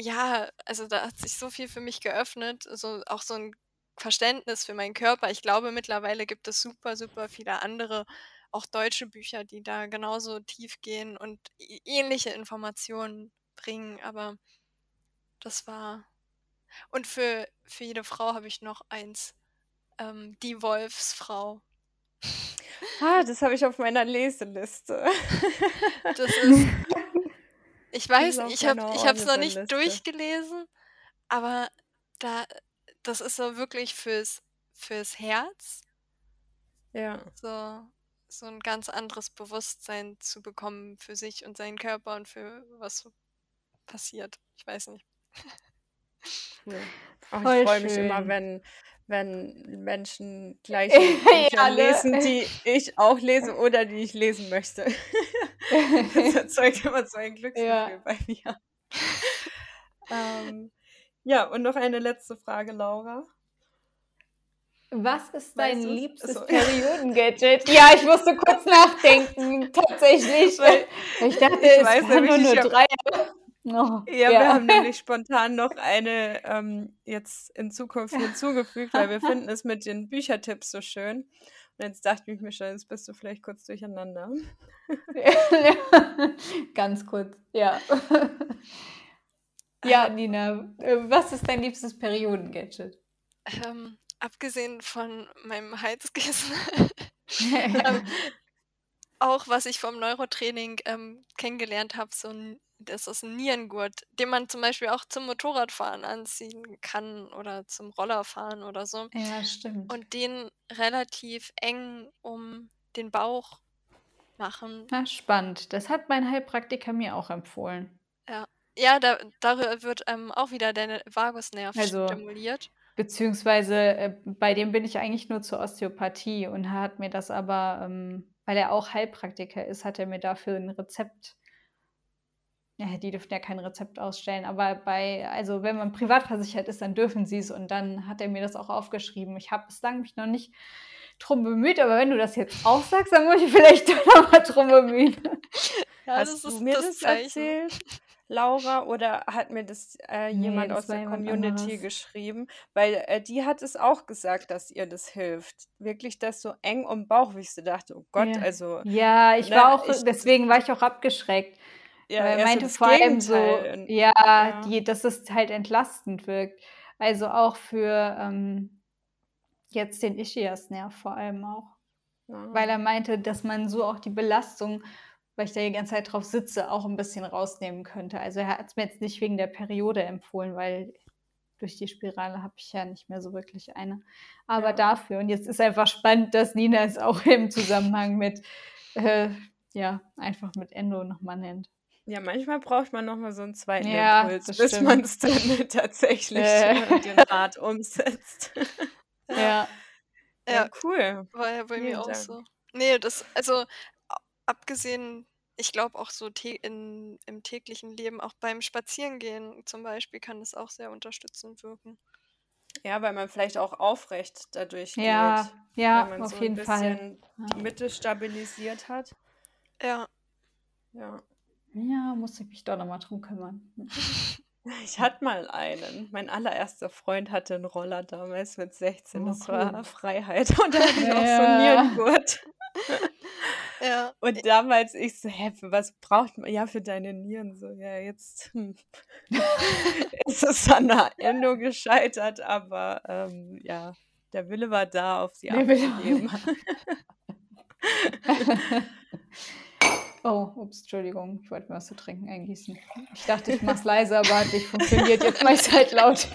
ja, also da hat sich so viel für mich geöffnet, so auch so ein Verständnis für meinen Körper. Ich glaube, mittlerweile gibt es super, super viele andere, auch deutsche Bücher, die da genauso tief gehen und ähnliche Informationen bringen, aber das war. Und für, für jede Frau habe ich noch eins. Ähm, die Wolfsfrau. Ah, das habe ich auf meiner Leseliste. Das ist. Ich weiß ich habe ich es noch nicht Audible-Liste. durchgelesen, aber da, das ist so wirklich fürs, fürs Herz, ja. so, so ein ganz anderes Bewusstsein zu bekommen für sich und seinen Körper und für was so passiert. Ich weiß nicht. Cool. Auch Voll ich freue mich immer, wenn, wenn Menschen gleiche Bücher lesen, die ich auch lese oder die ich lesen möchte. Das erzeugt immer so ein Glücksgefühl Ja. bei mir. ähm, ja, und noch eine letzte Frage, Laura. Was ist dein Weißt du's? liebstes Achso. Periodengadget? Ja, ich musste kurz nachdenken, tatsächlich. Weil ich dachte, ich es weiß waren nur, nur drei. Oh, Ja, wir haben nämlich spontan noch eine ähm, jetzt in Zukunft hinzugefügt, weil wir finden es mit den Büchertipps so schön. Und jetzt dachte ich mir schon, jetzt bist du vielleicht kurz durcheinander. Ganz kurz, ja. Ja, Nina, äh, was ist dein liebstes Periodengadget? Ähm, abgesehen von meinem Heizkissen, ähm, auch was ich vom Neurotraining ähm, kennengelernt habe, so ein, das ist ein Nierengurt, den man zum Beispiel auch zum Motorradfahren anziehen kann oder zum Rollerfahren oder so. ja, stimmt. Und den relativ eng um den Bauch machen. Na, spannend. Das hat mein Heilpraktiker mir auch empfohlen. Ja, da, darüber wird ähm, auch wieder der Vagusnerv Also- stimuliert. Beziehungsweise äh, bei dem bin ich eigentlich nur zur Osteopathie und hat mir das aber, ähm, weil er auch Heilpraktiker ist, hat er mir dafür ein Rezept. Ja, die dürfen ja kein Rezept ausstellen, aber bei, also wenn man privat versichert ist, dann dürfen sie es und dann hat er mir das auch aufgeschrieben. Ich habe bislang mich noch nicht drum bemüht, aber wenn du das jetzt auch sagst, dann muss ich vielleicht doch noch mal drum bemühen. Ja, Hast du mir das das erzählt, Laura, oder hat mir das äh, Nee, jemand das aus der Community anderes. geschrieben? Weil äh, die hat es auch gesagt, dass ihr das hilft. Wirklich das so eng um Bauch, wie ich so dachte, oh Gott, Ja. also Ja, ich Ne, war auch, ich- deswegen war ich auch abgeschreckt. Ja, weil er meinte vor allem so, ja, ja. Die, dass es halt entlastend wirkt. Also auch für ähm, jetzt den Ischiasnerv vor allem auch. Ja. Weil er meinte, dass man so auch die Belastung, weil ich da die ganze Zeit drauf sitze, auch ein bisschen rausnehmen könnte. Also er hat es mir jetzt nicht wegen der Periode empfohlen, weil durch die Spirale habe ich ja nicht mehr so wirklich eine. Aber Ja. dafür, und jetzt ist einfach spannend, dass Nina es auch im Zusammenhang mit, äh, ja, einfach mit Endo nochmal nennt. Ja, manchmal braucht man nochmal so einen zweiten Ja, Impuls, das bis man es dann tatsächlich Äh. den Rat umsetzt. Ja. Ja, Ja. cool. War ja bei Vielen mir auch Dank. so. Nee, das, also abgesehen, ich glaube auch so in, im täglichen Leben, auch beim Spazierengehen zum Beispiel, kann das auch sehr unterstützend wirken. Ja, weil man vielleicht auch aufrecht dadurch Ja, geht. ja, weil man auf so ein jeden Fall. bisschen Ja. die Mitte stabilisiert hat. Ja, Ja. Ja, muss ich mich doch nochmal drum kümmern. Ich hatte mal einen. Mein allererster Freund hatte einen Roller damals mit 16. Oh, Das cool. war Freiheit. Und da hatte ich auch so einen Nierengurt. Ja. Und damals ich so, hä, was braucht man? Ja, für deine Nieren. So, ja, jetzt hm. ist es an der Endo gescheitert, aber ähm, ja, der Wille war da, auf sie abzugeben. Oh, ups, Entschuldigung, ich wollte mir was zu trinken eingießen. Ich dachte, ich mach's leise, aber hat nicht funktioniert. Jetzt mach ich's halt laut.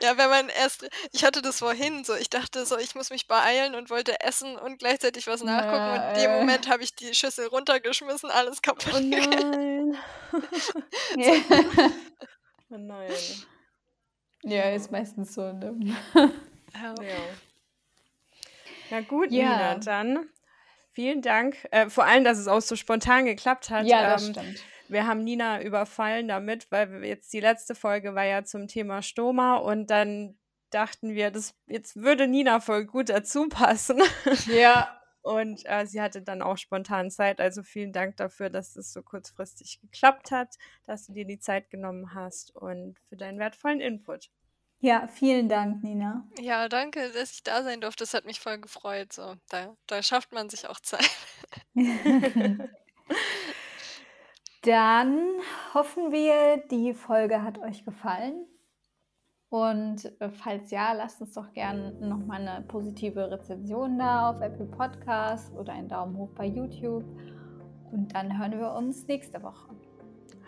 Ja, wenn man erst ich hatte das vorhin so, ich dachte so, ich muss mich beeilen und wollte essen und gleichzeitig was nachgucken und in dem Äh. Moment habe ich die Schüssel runtergeschmissen, alles kaputt Oh nein. ja. Oh nein. ja, ist meistens so. Ne? Ja. Ja. Na gut, Ja. Nina, dann vielen Dank. Äh, vor allem, dass es auch so spontan geklappt hat. Ja, das ähm, stimmt. wir haben Nina überfallen damit, weil wir jetzt die letzte Folge war ja zum Thema Stoma und dann dachten wir, das jetzt würde Nina voll gut dazu passen. Ja, Und äh, sie hatte dann auch spontan Zeit. Also vielen Dank dafür, dass es so kurzfristig geklappt hat, dass du dir die Zeit genommen hast und für deinen wertvollen Input. Ja, vielen Dank, Nina. ja, danke, dass ich da sein durfte. Das hat mich voll gefreut. So, da, da schafft man sich auch Zeit. Dann hoffen wir, die Folge hat euch gefallen. Und äh, falls ja, lasst uns doch gerne nochmal eine positive Rezension da auf Apple Podcasts oder einen Daumen hoch bei YouTube. Und dann hören wir uns nächste Woche.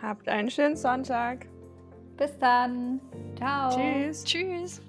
Habt einen schönen Sonntag. Bis dann. Ciao. Tschüss. Tschüss.